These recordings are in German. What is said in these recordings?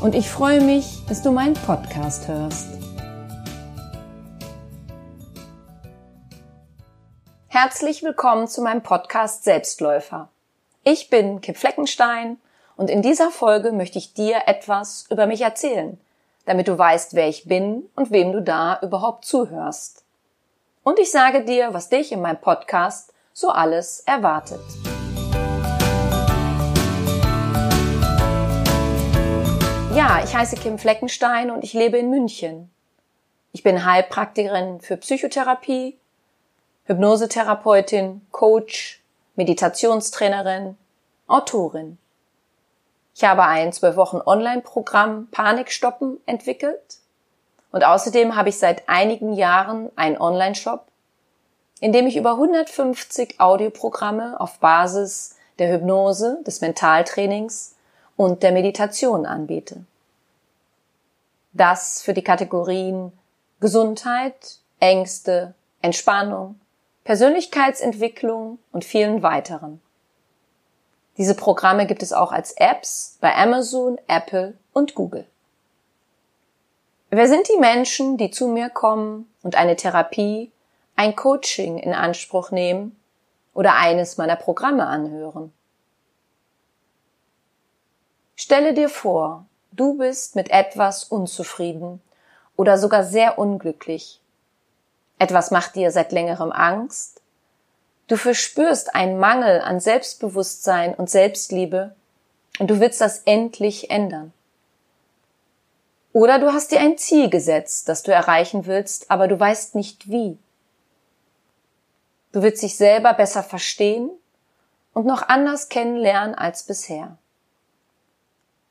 und ich freue mich, dass du meinen Podcast hörst. Herzlich willkommen zu meinem Podcast Selbstläufer. Ich bin Kim Fleckenstein und in dieser Folge möchte ich dir etwas über mich erzählen, damit du weißt, wer ich bin und wem du da überhaupt zuhörst. Und ich sage dir, was dich in meinem Podcast so alles erwartet. Ja, ich heiße Kim Fleckenstein und ich lebe in München. Ich bin Heilpraktikerin für Psychotherapie, Hypnosetherapeutin, Coach, Meditationstrainerin, Autorin. Ich habe ein zwölf Wochen Online-Programm Panikstoppen entwickelt und außerdem habe ich seit einigen Jahren einen Online-Shop, in dem ich über 150 Audioprogramme auf Basis der Hypnose, des Mentaltrainings und der Meditation anbiete. Das für die Kategorien Gesundheit, Ängste, Entspannung, Persönlichkeitsentwicklung und vielen weiteren. Diese Programme gibt es auch als Apps bei Amazon, Apple und Google. Wer sind die Menschen, die zu mir kommen und eine Therapie, ein Coaching in Anspruch nehmen oder eines meiner Programme anhören? Stelle dir vor, du bist mit etwas unzufrieden oder sogar sehr unglücklich. Etwas macht dir seit längerem Angst Du verspürst einen Mangel an Selbstbewusstsein und Selbstliebe und du willst das endlich ändern. Oder du hast dir ein Ziel gesetzt, das du erreichen willst, aber du weißt nicht wie. Du willst dich selber besser verstehen und noch anders kennenlernen als bisher.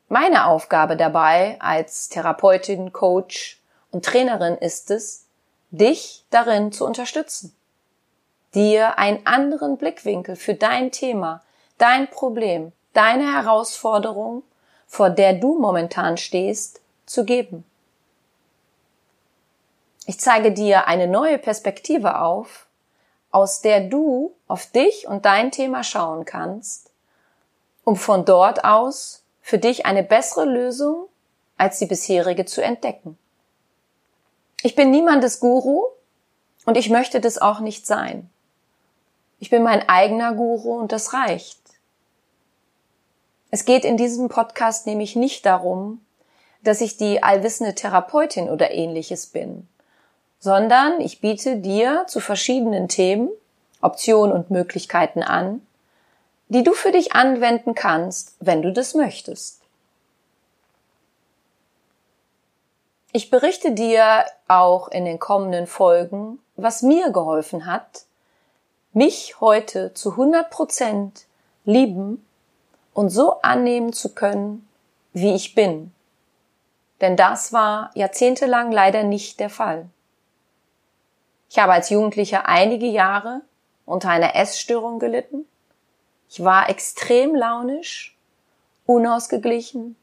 Meine Aufgabe dabei als Therapeutin, Coach und Trainerin ist es, dich darin zu unterstützen dir einen anderen Blickwinkel für dein Thema, dein Problem, deine Herausforderung, vor der du momentan stehst, zu geben. Ich zeige dir eine neue Perspektive auf, aus der du auf dich und dein Thema schauen kannst, um von dort aus für dich eine bessere Lösung als die bisherige zu entdecken. Ich bin niemandes Guru und ich möchte das auch nicht sein. Ich bin mein eigener Guru und das reicht. Es geht in diesem Podcast nämlich nicht darum, dass ich die allwissende Therapeutin oder ähnliches bin, sondern ich biete dir zu verschiedenen Themen Optionen und Möglichkeiten an, die du für dich anwenden kannst, wenn du das möchtest. Ich berichte dir auch in den kommenden Folgen, was mir geholfen hat, mich heute zu 100 Prozent lieben und so annehmen zu können, wie ich bin. Denn das war jahrzehntelang leider nicht der Fall. Ich habe als Jugendlicher einige Jahre unter einer Essstörung gelitten. Ich war extrem launisch, unausgeglichen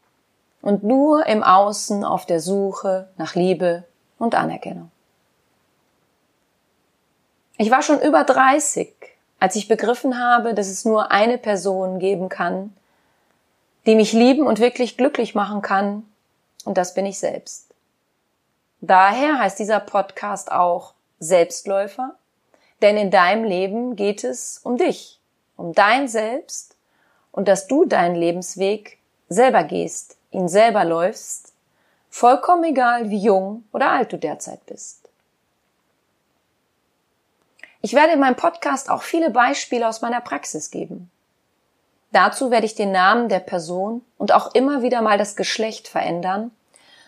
und nur im Außen auf der Suche nach Liebe und Anerkennung. Ich war schon über 30, als ich begriffen habe, dass es nur eine Person geben kann, die mich lieben und wirklich glücklich machen kann, und das bin ich selbst. Daher heißt dieser Podcast auch Selbstläufer, denn in deinem Leben geht es um dich, um dein Selbst und dass du deinen Lebensweg selber gehst, ihn selber läufst, vollkommen egal, wie jung oder alt du derzeit bist. Ich werde in meinem Podcast auch viele Beispiele aus meiner Praxis geben. Dazu werde ich den Namen der Person und auch immer wieder mal das Geschlecht verändern,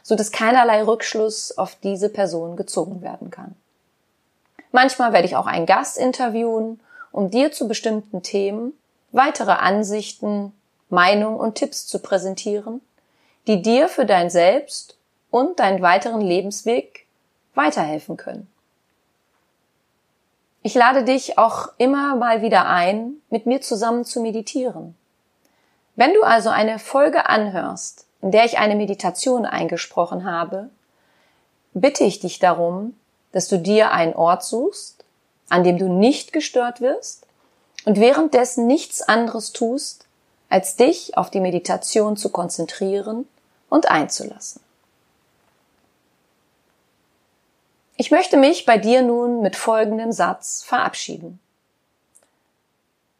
so dass keinerlei Rückschluss auf diese Person gezogen werden kann. Manchmal werde ich auch einen Gast interviewen, um dir zu bestimmten Themen weitere Ansichten, Meinungen und Tipps zu präsentieren, die dir für dein Selbst und deinen weiteren Lebensweg weiterhelfen können. Ich lade dich auch immer mal wieder ein, mit mir zusammen zu meditieren. Wenn du also eine Folge anhörst, in der ich eine Meditation eingesprochen habe, bitte ich dich darum, dass du dir einen Ort suchst, an dem du nicht gestört wirst und währenddessen nichts anderes tust, als dich auf die Meditation zu konzentrieren und einzulassen. Ich möchte mich bei dir nun mit folgendem Satz verabschieden.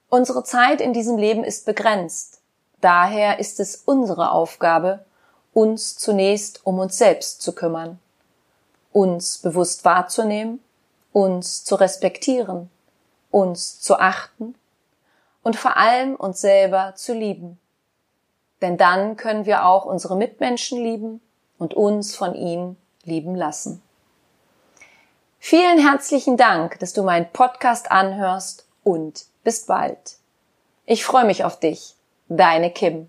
Unsere Zeit in diesem Leben ist begrenzt. Daher ist es unsere Aufgabe, uns zunächst um uns selbst zu kümmern, uns bewusst wahrzunehmen, uns zu respektieren, uns zu achten und vor allem uns selber zu lieben. Denn dann können wir auch unsere Mitmenschen lieben und uns von ihnen lieben lassen. Vielen herzlichen Dank, dass du meinen Podcast anhörst und bis bald. Ich freue mich auf dich. Deine Kim.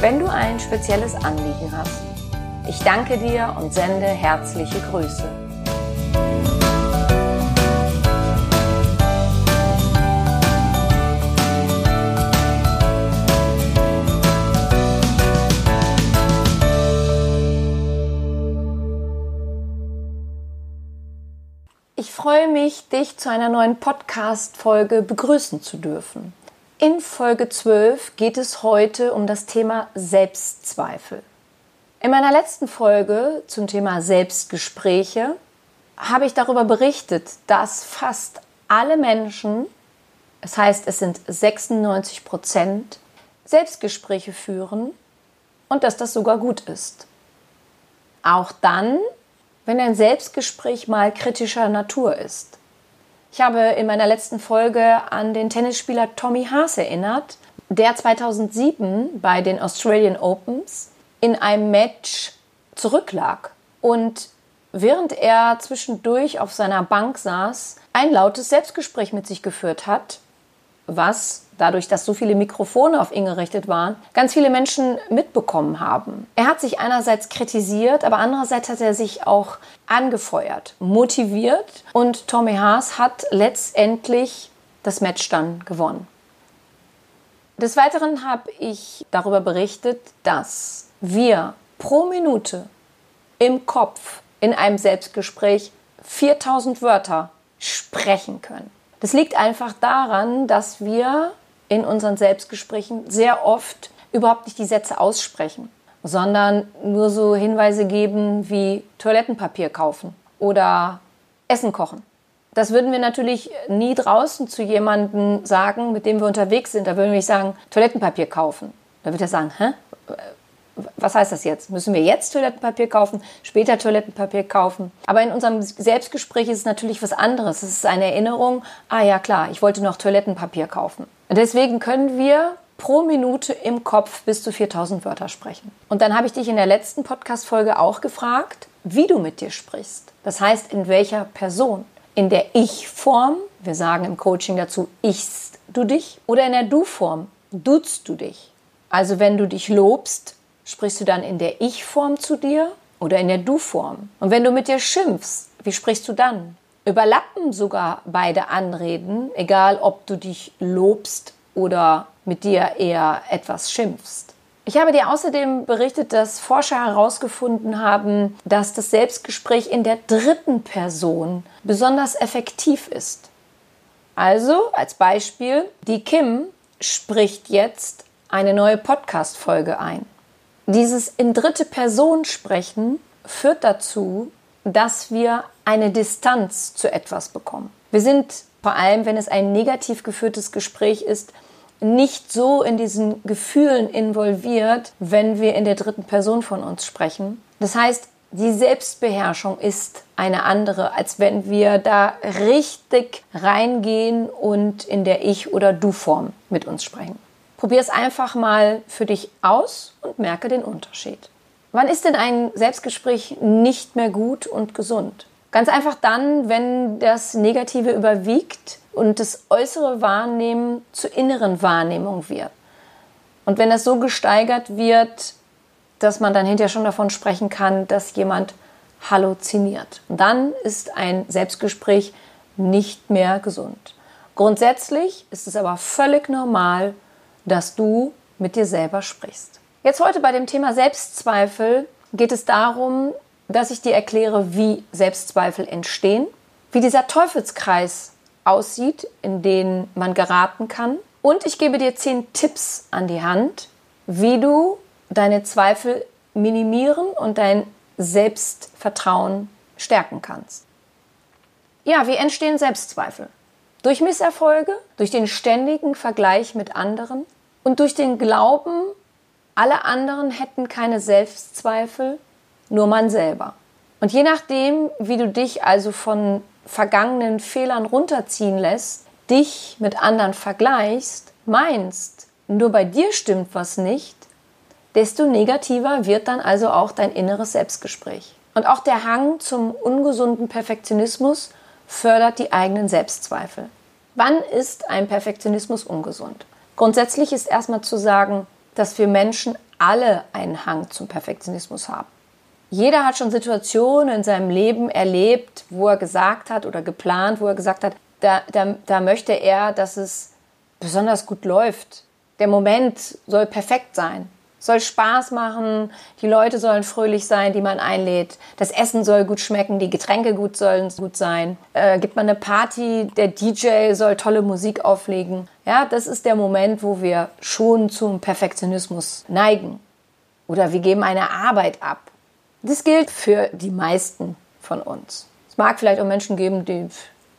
wenn du ein spezielles Anliegen hast. Ich danke dir und sende herzliche Grüße. Ich freue mich, dich zu einer neuen Podcast-Folge begrüßen zu dürfen. In Folge 12 geht es heute um das Thema Selbstzweifel. In meiner letzten Folge zum Thema Selbstgespräche habe ich darüber berichtet, dass fast alle Menschen, das heißt es sind 96 Prozent, Selbstgespräche führen und dass das sogar gut ist. Auch dann, wenn ein Selbstgespräch mal kritischer Natur ist. Ich habe in meiner letzten Folge an den Tennisspieler Tommy Haas erinnert, der 2007 bei den Australian Opens in einem Match zurücklag und während er zwischendurch auf seiner Bank saß, ein lautes Selbstgespräch mit sich geführt hat, was dadurch, dass so viele Mikrofone auf ihn gerichtet waren, ganz viele Menschen mitbekommen haben. Er hat sich einerseits kritisiert, aber andererseits hat er sich auch angefeuert, motiviert und Tommy Haas hat letztendlich das Match dann gewonnen. Des Weiteren habe ich darüber berichtet, dass wir pro Minute im Kopf in einem Selbstgespräch 4000 Wörter sprechen können. Das liegt einfach daran, dass wir in unseren Selbstgesprächen sehr oft überhaupt nicht die Sätze aussprechen, sondern nur so Hinweise geben wie Toilettenpapier kaufen oder Essen kochen. Das würden wir natürlich nie draußen zu jemandem sagen, mit dem wir unterwegs sind. Da würden wir nicht sagen, Toilettenpapier kaufen. Da wird er sagen, hä? Was heißt das jetzt? Müssen wir jetzt Toilettenpapier kaufen, später Toilettenpapier kaufen? Aber in unserem Selbstgespräch ist es natürlich was anderes. Es ist eine Erinnerung, ah ja klar, ich wollte noch Toilettenpapier kaufen. Deswegen können wir pro Minute im Kopf bis zu 4000 Wörter sprechen. Und dann habe ich dich in der letzten Podcast-Folge auch gefragt, wie du mit dir sprichst. Das heißt, in welcher Person. In der Ich-Form, wir sagen im Coaching dazu, ichst du dich, oder in der Du-Form, duzt du dich. Also wenn du dich lobst, Sprichst du dann in der Ich-Form zu dir oder in der Du-Form? Und wenn du mit dir schimpfst, wie sprichst du dann? Überlappen sogar beide Anreden, egal ob du dich lobst oder mit dir eher etwas schimpfst. Ich habe dir außerdem berichtet, dass Forscher herausgefunden haben, dass das Selbstgespräch in der dritten Person besonders effektiv ist. Also als Beispiel, die Kim spricht jetzt eine neue Podcast-Folge ein. Dieses in dritte Person sprechen führt dazu, dass wir eine Distanz zu etwas bekommen. Wir sind vor allem, wenn es ein negativ geführtes Gespräch ist, nicht so in diesen Gefühlen involviert, wenn wir in der dritten Person von uns sprechen. Das heißt, die Selbstbeherrschung ist eine andere, als wenn wir da richtig reingehen und in der Ich- oder Du-Form mit uns sprechen. Probier es einfach mal für dich aus und merke den Unterschied. Wann ist denn ein Selbstgespräch nicht mehr gut und gesund? Ganz einfach dann, wenn das Negative überwiegt und das äußere Wahrnehmen zur inneren Wahrnehmung wird. Und wenn das so gesteigert wird, dass man dann hinterher schon davon sprechen kann, dass jemand halluziniert. Dann ist ein Selbstgespräch nicht mehr gesund. Grundsätzlich ist es aber völlig normal, dass du mit dir selber sprichst. Jetzt heute bei dem Thema Selbstzweifel geht es darum, dass ich dir erkläre, wie Selbstzweifel entstehen, wie dieser Teufelskreis aussieht, in den man geraten kann. Und ich gebe dir zehn Tipps an die Hand, wie du deine Zweifel minimieren und dein Selbstvertrauen stärken kannst. Ja, wie entstehen Selbstzweifel? Durch Misserfolge, durch den ständigen Vergleich mit anderen und durch den Glauben, alle anderen hätten keine Selbstzweifel, nur man selber. Und je nachdem, wie du dich also von vergangenen Fehlern runterziehen lässt, dich mit anderen vergleichst, meinst, nur bei dir stimmt was nicht, desto negativer wird dann also auch dein inneres Selbstgespräch. Und auch der Hang zum ungesunden Perfektionismus fördert die eigenen Selbstzweifel. Wann ist ein Perfektionismus ungesund? Grundsätzlich ist erstmal zu sagen, dass wir Menschen alle einen Hang zum Perfektionismus haben. Jeder hat schon Situationen in seinem Leben erlebt, wo er gesagt hat oder geplant, wo er gesagt hat, da, da, da möchte er, dass es besonders gut läuft. Der Moment soll perfekt sein soll Spaß machen, die Leute sollen fröhlich sein, die man einlädt, das Essen soll gut schmecken, die Getränke gut sollen gut sein, äh, gibt man eine Party, der DJ soll tolle Musik auflegen. Ja, das ist der Moment, wo wir schon zum Perfektionismus neigen. Oder wir geben eine Arbeit ab. Das gilt für die meisten von uns. Es mag vielleicht auch Menschen geben, die,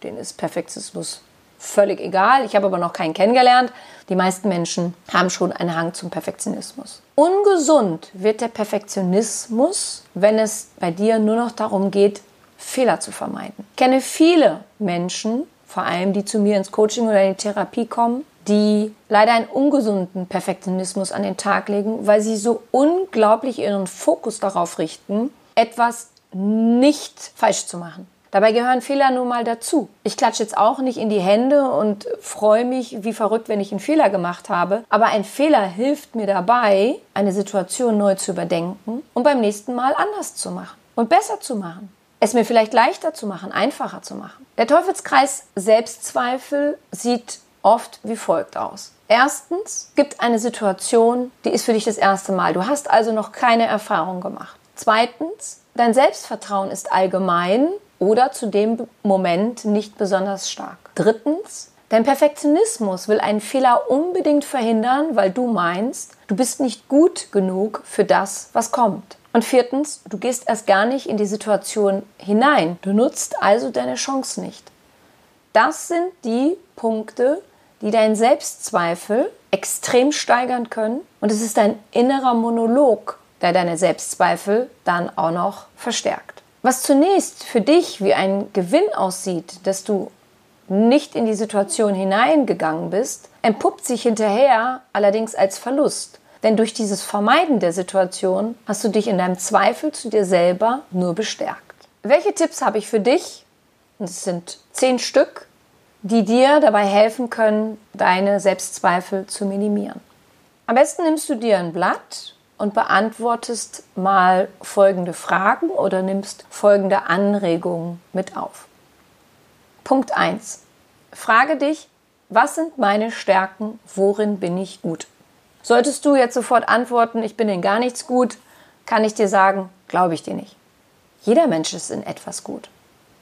denen ist Perfektionismus völlig egal. Ich habe aber noch keinen kennengelernt. Die meisten Menschen haben schon einen Hang zum Perfektionismus. Ungesund wird der Perfektionismus, wenn es bei dir nur noch darum geht, Fehler zu vermeiden. Ich kenne viele Menschen, vor allem die zu mir ins Coaching oder in die Therapie kommen, die leider einen ungesunden Perfektionismus an den Tag legen, weil sie so unglaublich ihren Fokus darauf richten, etwas nicht falsch zu machen. Dabei gehören Fehler nun mal dazu. Ich klatsche jetzt auch nicht in die Hände und freue mich wie verrückt, wenn ich einen Fehler gemacht habe. Aber ein Fehler hilft mir dabei, eine Situation neu zu überdenken und beim nächsten Mal anders zu machen und besser zu machen. Es mir vielleicht leichter zu machen, einfacher zu machen. Der Teufelskreis Selbstzweifel sieht oft wie folgt aus. Erstens gibt eine Situation, die ist für dich das erste Mal. Du hast also noch keine Erfahrung gemacht. Zweitens, dein Selbstvertrauen ist allgemein oder zu dem Moment nicht besonders stark. Drittens, dein Perfektionismus will einen Fehler unbedingt verhindern, weil du meinst, du bist nicht gut genug für das, was kommt. Und viertens, du gehst erst gar nicht in die Situation hinein. Du nutzt also deine Chance nicht. Das sind die Punkte, die deinen Selbstzweifel extrem steigern können. Und es ist dein innerer Monolog, der deine Selbstzweifel dann auch noch verstärkt. Was zunächst für dich wie ein Gewinn aussieht, dass du nicht in die Situation hineingegangen bist, entpuppt sich hinterher allerdings als Verlust. Denn durch dieses Vermeiden der Situation hast du dich in deinem Zweifel zu dir selber nur bestärkt. Welche Tipps habe ich für dich? Es sind zehn Stück, die dir dabei helfen können, deine Selbstzweifel zu minimieren. Am besten nimmst du dir ein Blatt und beantwortest mal folgende Fragen oder nimmst folgende Anregungen mit auf. Punkt 1. Frage dich, was sind meine Stärken, worin bin ich gut? Solltest du jetzt sofort antworten, ich bin in gar nichts gut, kann ich dir sagen, glaube ich dir nicht. Jeder Mensch ist in etwas gut.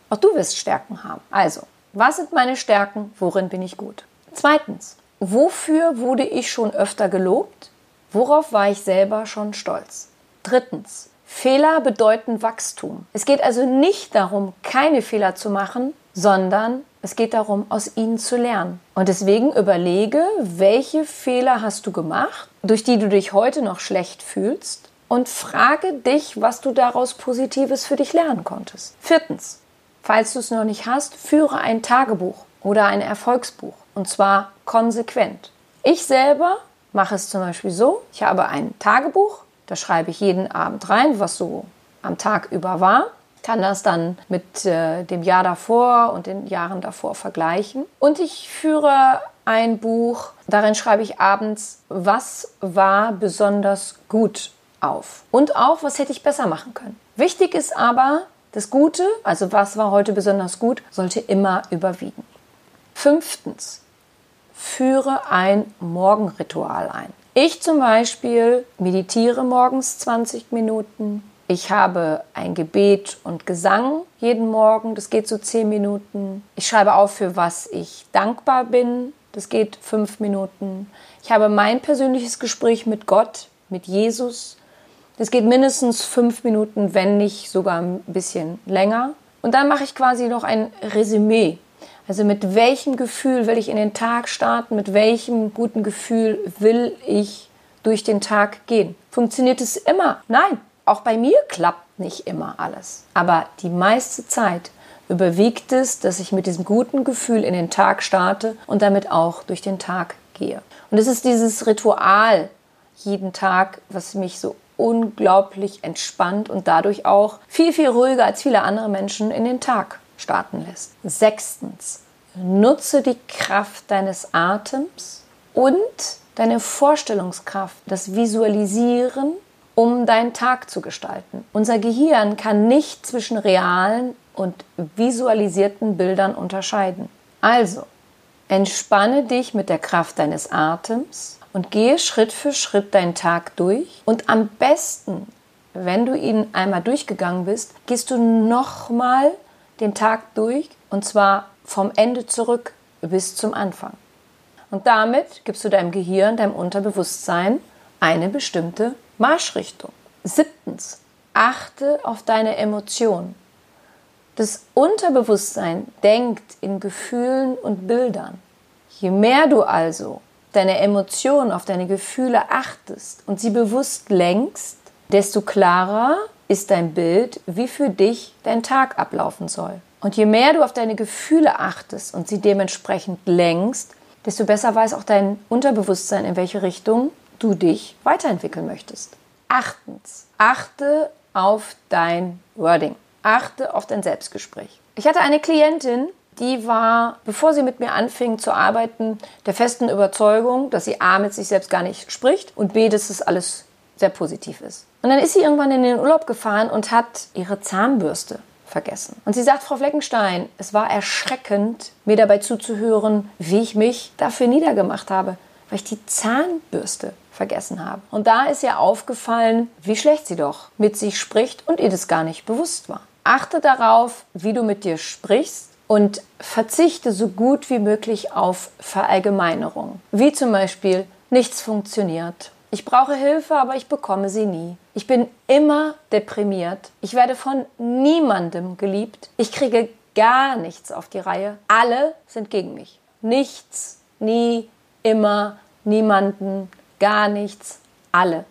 Auch du wirst Stärken haben. Also, was sind meine Stärken, worin bin ich gut? Zweitens, wofür wurde ich schon öfter gelobt? Worauf war ich selber schon stolz? Drittens. Fehler bedeuten Wachstum. Es geht also nicht darum, keine Fehler zu machen, sondern Es geht darum, aus ihnen zu lernen. Und deswegen überlege, welche Fehler hast du gemacht, durch die du dich heute noch schlecht fühlst und frage dich, was du daraus Positives für dich lernen konntest. Viertens, falls du es noch nicht hast, führe ein Tagebuch oder ein Erfolgsbuch und zwar konsequent. Ich selber mache es zum Beispiel so, ich habe ein Tagebuch, da schreibe ich jeden Abend rein, was so am Tag über war kann das dann mit äh, dem Jahr davor und den Jahren davor vergleichen. Und ich führe ein Buch, darin schreibe ich abends, was war besonders gut auf und auch, was hätte ich besser machen können. Wichtig ist aber, das Gute, also was war heute besonders gut, sollte immer überwiegen. Fünftens, führe ein Morgenritual ein. Ich zum Beispiel meditiere morgens 20 Minuten, ich habe ein Gebet und Gesang jeden Morgen, das geht so zehn Minuten. Ich schreibe auf, für was ich dankbar bin, das geht fünf Minuten. Ich habe mein persönliches Gespräch mit Gott, mit Jesus, das geht mindestens fünf Minuten, wenn nicht sogar ein bisschen länger. Und dann mache ich quasi noch ein Resümee. Also mit welchem Gefühl will ich in den Tag starten, mit welchem guten Gefühl will ich durch den Tag gehen. Funktioniert es immer? Nein, auch bei mir klappt nicht immer alles. Aber die meiste Zeit überwiegt es, dass ich mit diesem guten Gefühl in den Tag starte und damit auch durch den Tag gehe. Und es ist dieses Ritual jeden Tag, was mich so unglaublich entspannt und dadurch auch viel, viel ruhiger als viele andere Menschen in den Tag starten lässt. Sechstens, nutze die Kraft deines Atems und deine Vorstellungskraft, das Visualisieren um deinen Tag zu gestalten. Unser Gehirn kann nicht zwischen realen und visualisierten Bildern unterscheiden. Also, entspanne dich mit der Kraft deines Atems und gehe Schritt für Schritt deinen Tag durch. Und am besten, wenn du ihn einmal durchgegangen bist, gehst du nochmal den Tag durch und zwar vom Ende zurück bis zum Anfang. Und damit gibst du deinem Gehirn, deinem Unterbewusstsein eine bestimmte Marschrichtung. Siebtens, achte auf deine Emotionen. Das Unterbewusstsein denkt in Gefühlen und Bildern. Je mehr du also deine Emotionen auf deine Gefühle achtest und sie bewusst lenkst, desto klarer ist dein Bild, wie für dich dein Tag ablaufen soll. Und je mehr du auf deine Gefühle achtest und sie dementsprechend lenkst, desto besser weiß auch dein Unterbewusstsein, in welche Richtung du dich weiterentwickeln möchtest. Achtens, achte auf dein Wording. Achte auf dein Selbstgespräch. Ich hatte eine Klientin, die war, bevor sie mit mir anfing zu arbeiten, der festen Überzeugung, dass sie A mit sich selbst gar nicht spricht und B, dass es alles sehr positiv ist. Und dann ist sie irgendwann in den Urlaub gefahren und hat ihre Zahnbürste vergessen. Und sie sagt, Frau Fleckenstein, es war erschreckend, mir dabei zuzuhören, wie ich mich dafür niedergemacht habe weil ich die Zahnbürste vergessen habe. Und da ist ihr aufgefallen, wie schlecht sie doch mit sich spricht und ihr das gar nicht bewusst war. Achte darauf, wie du mit dir sprichst und verzichte so gut wie möglich auf Verallgemeinerung. Wie zum Beispiel, nichts funktioniert. Ich brauche Hilfe, aber ich bekomme sie nie. Ich bin immer deprimiert. Ich werde von niemandem geliebt. Ich kriege gar nichts auf die Reihe. Alle sind gegen mich. Nichts, nie, immer, niemanden, gar nichts, alle.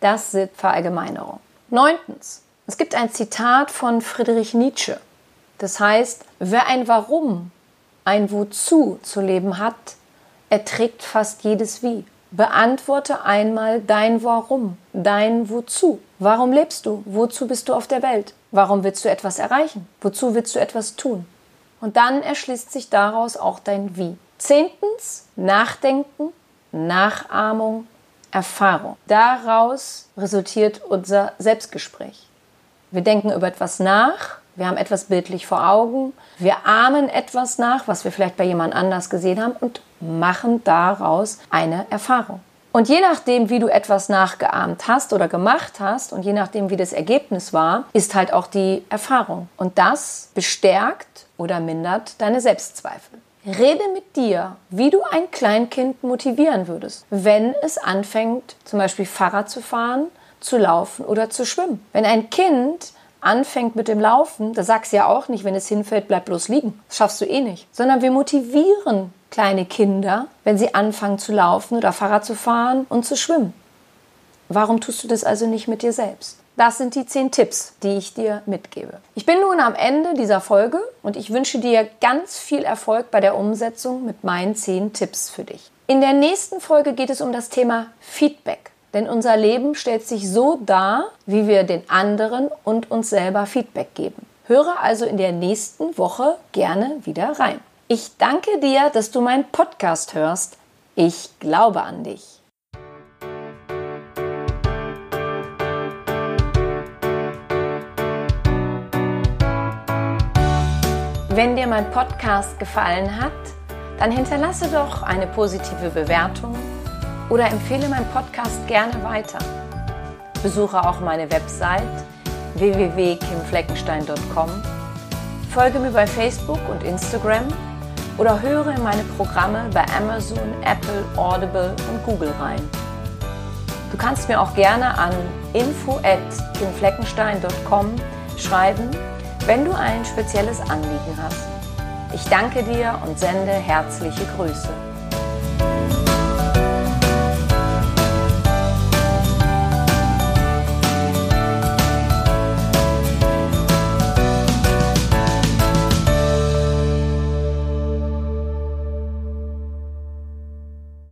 Das sind Verallgemeinerungen. Neuntens, es gibt ein Zitat von Friedrich Nietzsche. Das heißt, wer ein Warum, ein Wozu zu leben hat, erträgt fast jedes Wie. Beantworte einmal dein Warum, dein Wozu. Warum lebst du? Wozu bist du auf der Welt? Warum willst du etwas erreichen? Wozu willst du etwas tun? Und dann erschließt sich daraus auch dein Wie. Zehntens, Nachdenken, Nachahmung, Erfahrung. Daraus resultiert unser Selbstgespräch. Wir denken über etwas nach, wir haben etwas bildlich vor Augen, wir ahmen etwas nach, was wir vielleicht bei jemand anders gesehen haben und machen daraus eine Erfahrung. Und je nachdem, wie du etwas nachgeahmt hast oder gemacht hast und je nachdem, wie das Ergebnis war, ist halt auch die Erfahrung. Und das bestärkt oder mindert deine Selbstzweifel. Rede mit dir, wie du ein Kleinkind motivieren würdest, wenn es anfängt, zum Beispiel Fahrrad zu fahren, zu laufen oder zu schwimmen. Wenn ein Kind anfängt mit dem Laufen, da sagst du ja auch nicht, wenn es hinfällt, bleib bloß liegen. Das schaffst du eh nicht. Sondern wir motivieren kleine Kinder, wenn sie anfangen zu laufen oder Fahrrad zu fahren und zu schwimmen. Warum tust du das also nicht mit dir selbst? Das sind die zehn Tipps, die ich dir mitgebe. Ich bin nun am Ende dieser Folge und ich wünsche dir ganz viel Erfolg bei der Umsetzung mit meinen zehn Tipps für dich. In der nächsten Folge geht es um das Thema Feedback. Denn unser Leben stellt sich so dar, wie wir den anderen und uns selber Feedback geben. Höre also in der nächsten Woche gerne wieder rein. Ich danke dir, dass du meinen Podcast hörst. Ich glaube an dich. Wenn dir mein Podcast gefallen hat, dann hinterlasse doch eine positive Bewertung oder empfehle meinen Podcast gerne weiter. Besuche auch meine Website www.kimfleckenstein.com, folge mir bei Facebook und Instagram oder höre in meine Programme bei Amazon, Apple, Audible und Google rein. Du kannst mir auch gerne an info@kimfleckenstein.com schreiben, wenn du ein spezielles Anliegen hast. Ich danke dir und sende herzliche Grüße.